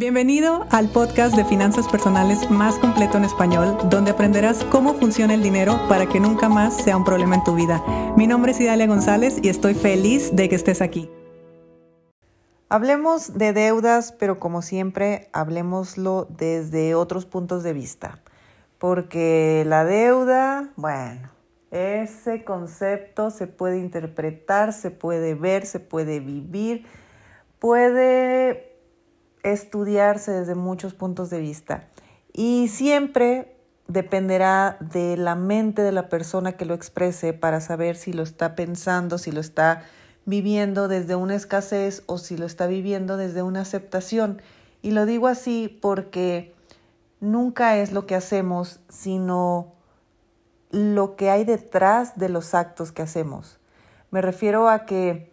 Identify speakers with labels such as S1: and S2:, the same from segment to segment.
S1: Bienvenido al podcast de finanzas personales más completo en español, donde aprenderás cómo funciona el dinero para que nunca más sea un problema en tu vida. Mi nombre es Idalia González y estoy feliz de que estés aquí. Hablemos de deudas, pero como siempre, hablemoslo desde otros puntos de vista. Porque la deuda, bueno, ese concepto se puede interpretar, se puede ver, se puede vivir, puede estudiarse desde muchos puntos de vista y siempre dependerá de la mente de la persona que lo exprese para saber si lo está pensando, si lo está viviendo desde una escasez o si lo está viviendo desde una aceptación. Y lo digo así porque nunca es lo que hacemos, sino lo que hay detrás de los actos que hacemos. Me refiero a que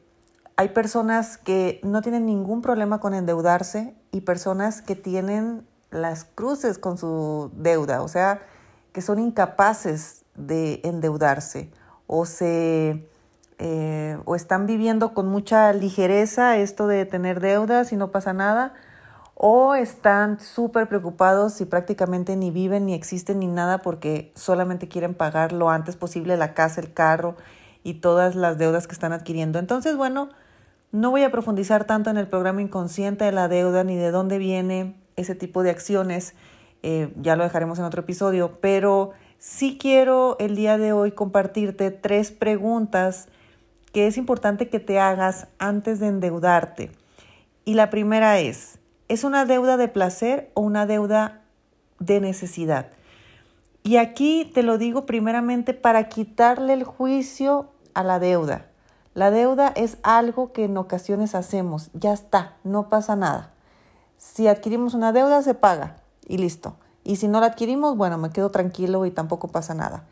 S1: hay personas que no tienen ningún problema con endeudarse y personas que tienen las cruces con su deuda, o sea, que son incapaces de endeudarse o se eh, o están viviendo con mucha ligereza esto de tener deudas y no pasa nada, o están súper preocupados y prácticamente ni viven ni existen ni nada porque solamente quieren pagar lo antes posible la casa, el carro y todas las deudas que están adquiriendo. Entonces, bueno, no voy a profundizar tanto en el programa inconsciente de la deuda ni de dónde viene ese tipo de acciones, eh, ya lo dejaremos en otro episodio, pero sí quiero el día de hoy compartirte tres preguntas que es importante que te hagas antes de endeudarte. Y la primera es, ¿es una deuda de placer o una deuda de necesidad? Y aquí te lo digo primeramente para quitarle el juicio a la deuda. La deuda es algo que en ocasiones hacemos, ya está, no pasa nada. Si adquirimos una deuda, se paga y listo. Y si no la adquirimos, bueno, me quedo tranquilo y tampoco pasa nada.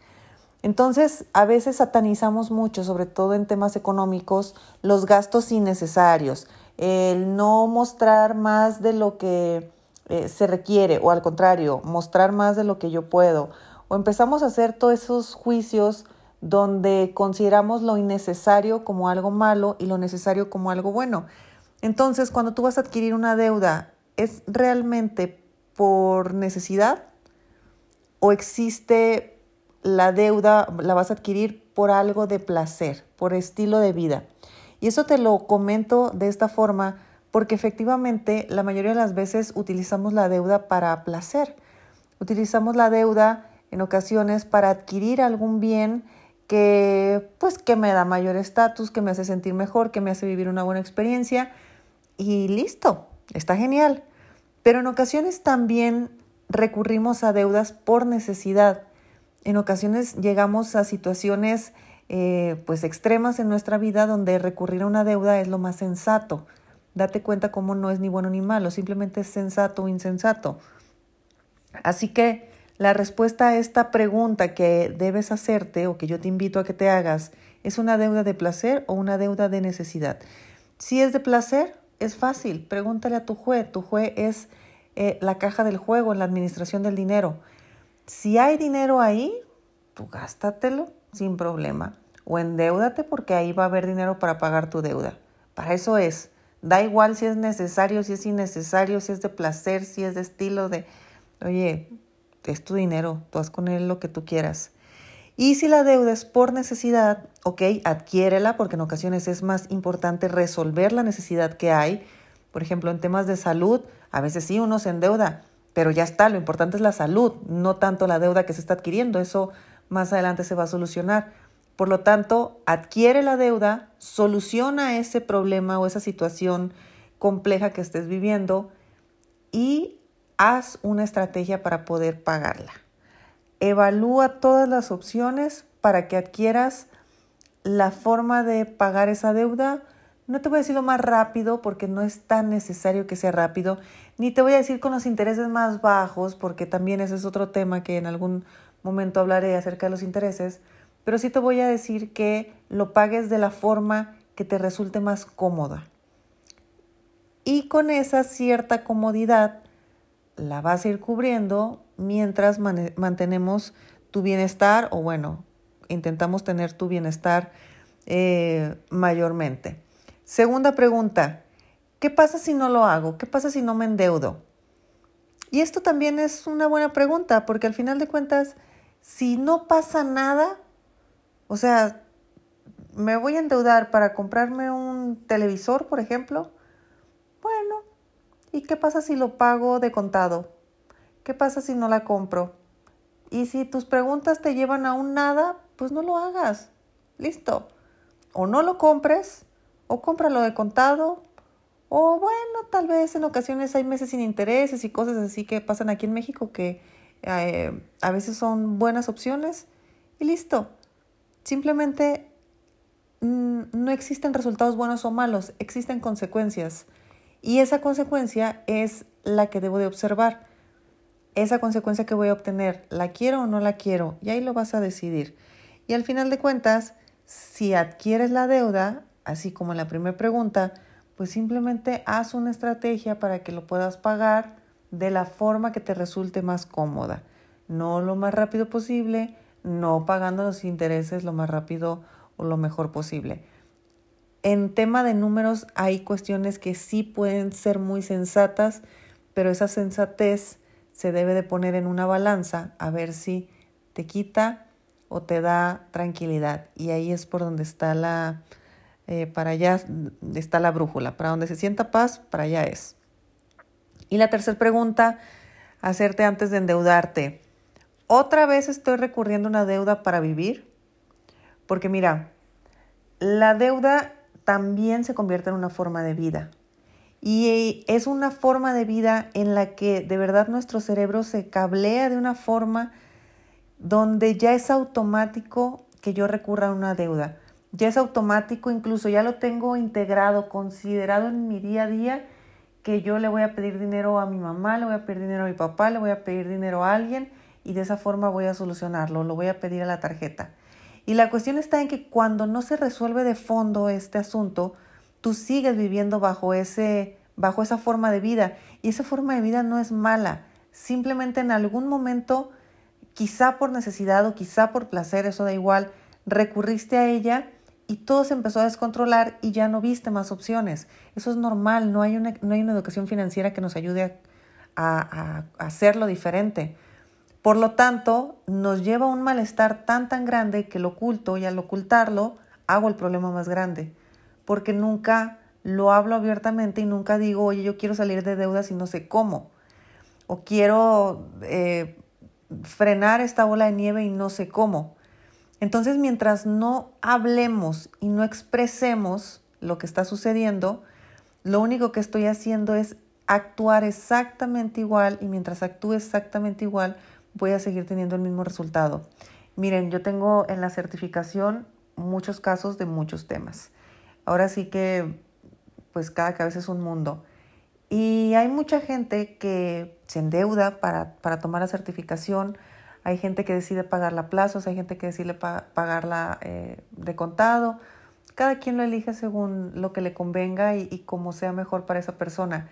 S1: Entonces, a veces satanizamos mucho, sobre todo en temas económicos, los gastos innecesarios, el no mostrar más de lo que eh, se requiere o al contrario, mostrar más de lo que yo puedo. O empezamos a hacer todos esos juicios donde consideramos lo innecesario como algo malo y lo necesario como algo bueno. Entonces, cuando tú vas a adquirir una deuda, ¿es realmente por necesidad o existe la deuda, la vas a adquirir por algo de placer, por estilo de vida? Y eso te lo comento de esta forma porque efectivamente la mayoría de las veces utilizamos la deuda para placer. Utilizamos la deuda en ocasiones para adquirir algún bien que pues que me da mayor estatus, que me hace sentir mejor, que me hace vivir una buena experiencia y listo, está genial. Pero en ocasiones también recurrimos a deudas por necesidad. En ocasiones llegamos a situaciones eh, pues extremas en nuestra vida donde recurrir a una deuda es lo más sensato. Date cuenta cómo no es ni bueno ni malo, simplemente es sensato o insensato. Así que la respuesta a esta pregunta que debes hacerte o que yo te invito a que te hagas es una deuda de placer o una deuda de necesidad. Si es de placer, es fácil. Pregúntale a tu juez. Tu juez es eh, la caja del juego la administración del dinero. Si hay dinero ahí, tú gástatelo sin problema. O endeudate porque ahí va a haber dinero para pagar tu deuda. Para eso es. Da igual si es necesario, si es innecesario, si es de placer, si es de estilo de, oye, es tu dinero, tú haz con él lo que tú quieras. Y si la deuda es por necesidad, ok, adquiérela porque en ocasiones es más importante resolver la necesidad que hay. Por ejemplo, en temas de salud, a veces sí uno se endeuda, pero ya está, lo importante es la salud, no tanto la deuda que se está adquiriendo, eso más adelante se va a solucionar. Por lo tanto, adquiere la deuda, soluciona ese problema o esa situación compleja que estés viviendo y haz una estrategia para poder pagarla. Evalúa todas las opciones para que adquieras la forma de pagar esa deuda. No te voy a decir lo más rápido porque no es tan necesario que sea rápido, ni te voy a decir con los intereses más bajos porque también ese es otro tema que en algún momento hablaré acerca de los intereses, pero sí te voy a decir que lo pagues de la forma que te resulte más cómoda. Y con esa cierta comodidad la vas a ir cubriendo mientras mantenemos tu bienestar o bueno, intentamos tener tu bienestar eh, mayormente. Segunda pregunta, ¿Qué pasa si no lo hago? ¿Qué pasa si no me endeudo? Y esto también es una buena pregunta, porque al final de cuentas, si no pasa nada, o sea, me voy a endeudar para comprarme un televisor, por ejemplo, ¿y qué pasa si lo pago de contado? ¿Qué pasa si no la compro? Y si tus preguntas te llevan a un nada, pues no lo hagas. Listo. O no lo compres, o cómpralo de contado, o bueno, tal vez en ocasiones hay meses sin intereses y cosas así que pasan aquí en México que eh, a veces son buenas opciones y listo. Simplemente mm, no existen resultados buenos o malos, existen consecuencias. Y esa consecuencia es la que debo de observar. Esa consecuencia que voy a obtener, ¿la quiero o no la quiero? Y ahí lo vas a decidir. Y al final de cuentas, si adquieres la deuda, así como en la primera pregunta, pues simplemente haz una estrategia para que lo puedas pagar de la forma que te resulte más cómoda. No lo más rápido posible, no pagando los intereses lo más rápido o lo mejor posible. En tema de números hay cuestiones que sí pueden ser muy sensatas, pero esa sensatez se debe de poner en una balanza a ver si te quita o te da tranquilidad. Y ahí es por donde está la, eh, para allá está la brújula, para donde se sienta paz, para allá es. Y la tercera pregunta, hacerte antes de endeudarte. ¿Otra vez estoy recurriendo a una deuda para vivir? Porque mira, la deuda también se convierte en una forma de vida. Y es una forma de vida en la que de verdad nuestro cerebro se cablea de una forma donde ya es automático que yo recurra a una deuda ya es automático, incluso ya lo tengo integrado, considerado en mi día a día, que yo le voy a pedir dinero a mi mamá, le voy a pedir dinero a mi papá, le voy a pedir dinero a alguien y de esa forma voy a solucionarlo, lo voy a pedir a la tarjeta. Y la cuestión está en que cuando no se resuelve de fondo este asunto, tú sigues viviendo bajo ese bajo esa forma de vida y esa forma de vida no es mala, simplemente en algún momento, quizá por necesidad o quizá por placer, eso da igual, recurriste a ella y todo se empezó a descontrolar y ya no viste más opciones. Eso es normal, no hay una, no hay una educación financiera que nos ayude a, a, hacerlo diferente. Por lo tanto, nos lleva a un malestar tan tan grande que lo oculto y al ocultarlo hago el problema más grande, porque nunca lo hablo abiertamente y nunca digo, oye, yo quiero salir de deudas y no sé cómo, o quiero eh, frenar esta bola de nieve y no sé cómo. Entonces, mientras no hablemos y no expresemos lo que está sucediendo, lo único que estoy haciendo es actuar exactamente igual y mientras actúe exactamente igual, voy a seguir teniendo el mismo resultado. Miren, yo tengo en la certificación muchos casos de muchos temas. Ahora sí que, pues cada cabeza es un mundo. Y hay mucha gente que se endeuda para, para tomar la certificación hay gente que decide pagarla a plazos, hay gente que decide pagarla eh, de contado. Cada quien lo elige según lo que le convenga y, como sea mejor para esa persona.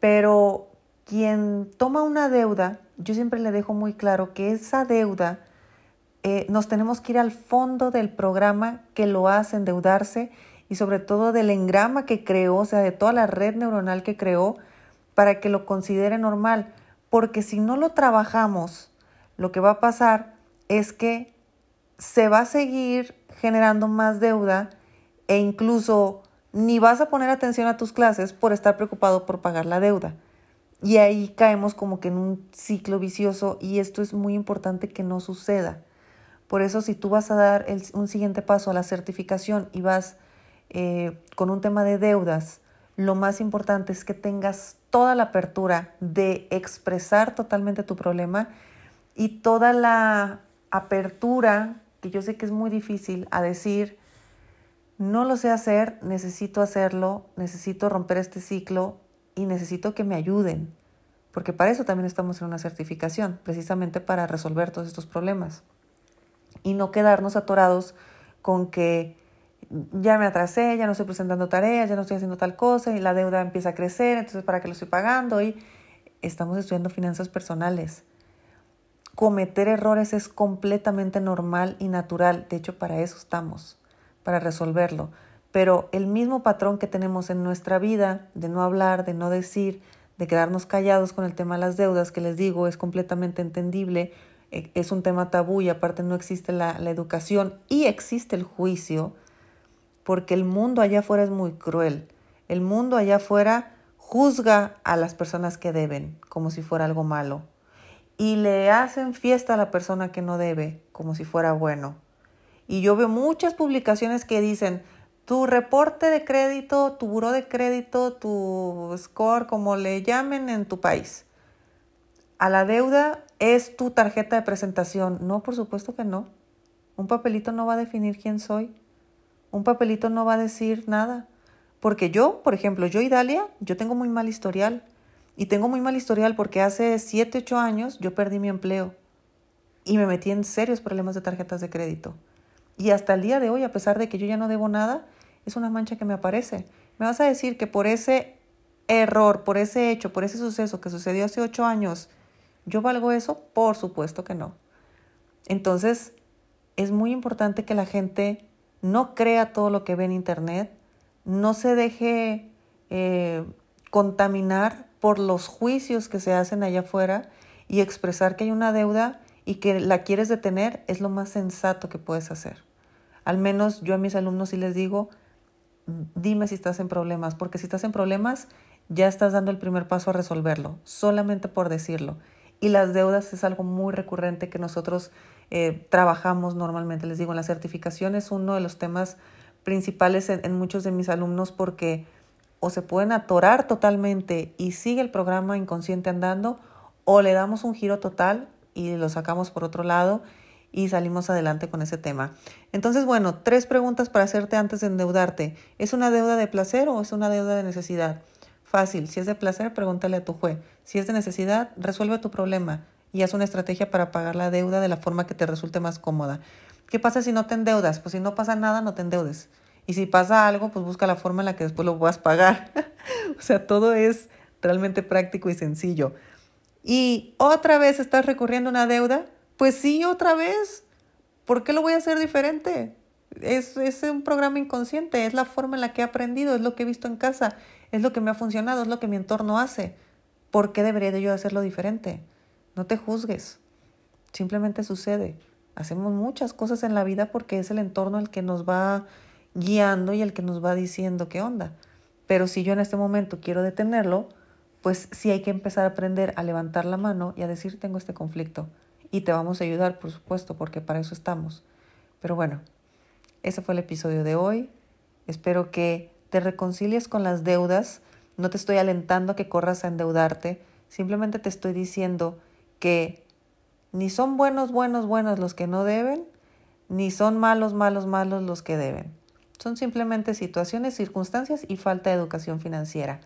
S1: Pero quien toma una deuda, yo siempre le dejo muy claro que esa deuda eh, nos tenemos que ir al fondo del programa que lo hace endeudarse y sobre todo del engrama que creó, o sea, de toda la red neuronal que creó, para que lo considere normal. Porque si no lo trabajamos, lo que va a pasar es que se va a seguir generando más deuda e incluso ni vas a poner atención a tus clases por estar preocupado por pagar la deuda. Y ahí caemos como que en un ciclo vicioso y esto es muy importante que no suceda. Por eso si tú vas a dar un siguiente paso a la certificación y vas eh, con un tema de deudas, lo más importante es que tengas toda la apertura de expresar totalmente tu problema y toda la apertura, que yo sé que es muy difícil, a decir, no lo sé hacer, necesito hacerlo, necesito romper este ciclo y necesito que me ayuden, porque para eso también estamos en una certificación, precisamente para resolver todos estos problemas y no quedarnos atorados con que ya me atrasé, ya no estoy presentando tareas, ya no estoy haciendo tal cosa y la deuda empieza a crecer, entonces para qué lo estoy pagando y estamos estudiando finanzas personales cometer errores es completamente normal y natural. De hecho, para eso estamos, para resolverlo. Pero el mismo patrón que tenemos en nuestra vida de no hablar, de no decir, de quedarnos callados con el tema de las deudas, que les digo es completamente entendible, eh, es un tema tabú y aparte no existe la, la educación y existe el juicio, porque el mundo allá afuera es muy cruel. El mundo allá afuera juzga a las personas que deben como si fuera algo malo y le hacen fiesta a la persona que no debe como si fuera bueno. Y yo veo muchas publicaciones que dicen, tu reporte de crédito, tu buro de crédito, tu score, como le llamen en tu país. A la deuda es tu tarjeta de presentación. No, por supuesto que no. Un papelito no va a definir quién soy. Un papelito no va a decir nada. Porque yo, por ejemplo, yo y Dalia, yo tengo muy mal historial. Y tengo muy mal historial porque hace 7, 8 años yo perdí mi empleo. Y me metí en serios problemas de tarjetas de crédito. Y hasta el día de hoy, a pesar de que yo ya no debo nada, es una mancha que me aparece. ¿Me vas a decir que por ese error, por ese hecho, por ese suceso que sucedió hace ocho años, yo valgo eso? Por supuesto que no. Entonces, es muy importante que la gente no crea todo lo que ve en Internet, no se deje eh, contaminar por los juicios que se hacen allá afuera y expresar que hay una deuda y que la quieres detener es lo más sensato que puedes hacer. Al menos yo a mis alumnos sí les digo, dime si estás en problemas, porque si estás en problemas, ya estás dando el primer paso a resolverlo, solamente por decirlo. Y las deudas es algo muy recurrente que nosotros eh, trabajamos normalmente. Les digo, en la certificación es uno de los temas principales en, muchos de mis alumnos porque o se pueden atorar totalmente y sigue el programa inconsciente andando, o le damos un giro total y lo sacamos por otro lado y salimos adelante con ese tema. Entonces, bueno, tres preguntas para hacerte antes de endeudarte. ¿Es una deuda de placer o es una deuda de necesidad? Fácil, si es de placer, pregúntale a tu juez. Si es de necesidad, resuelve tu problema y haz una estrategia para pagar la deuda de la forma que te resulte más cómoda. ¿Qué pasa si no te endeudas? Pues si no pasa nada, no te endeudes. Y si pasa algo, pues busca la forma en la que después lo puedas pagar. o sea, todo es realmente práctico y sencillo. Y otra vez estás recurriendo a una deuda, pues sí, otra vez. ¿Por qué lo voy a hacer diferente? Es, es un programa inconsciente, es la forma en la que he aprendido, es lo que he visto en casa, es lo que me ha funcionado, es lo que mi entorno hace. ¿Por qué debería de yo hacerlo diferente? No te juzgues, simplemente sucede. Hacemos muchas cosas en la vida porque es el entorno el que nos va guiando y el que nos va diciendo qué onda. Pero si yo en este momento quiero detenerlo, pues sí hay que empezar a aprender a levantar la mano y a decir tengo este conflicto y te vamos a ayudar, por supuesto, porque para eso estamos. Pero bueno, ese fue el episodio de hoy. Espero que te reconcilies con las deudas. No te estoy alentando a que corras a endeudarte. Simplemente te estoy diciendo que ni son buenos, buenos, buenos los que no deben, ni son malos, malos, malos los que deben. Son simplemente situaciones, circunstancias y falta de educación financiera.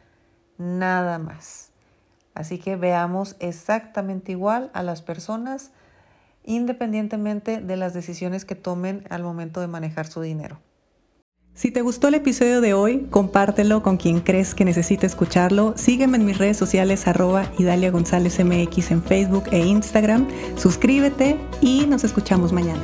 S1: Nada más. Así que veamos exactamente igual a las personas independientemente de las decisiones que tomen al momento de manejar su dinero. Si te gustó el episodio de hoy, compártelo con quien crees que necesite escucharlo. Sígueme en mis redes sociales arroba Idalia González MX en Facebook e Instagram. Suscríbete y nos escuchamos mañana.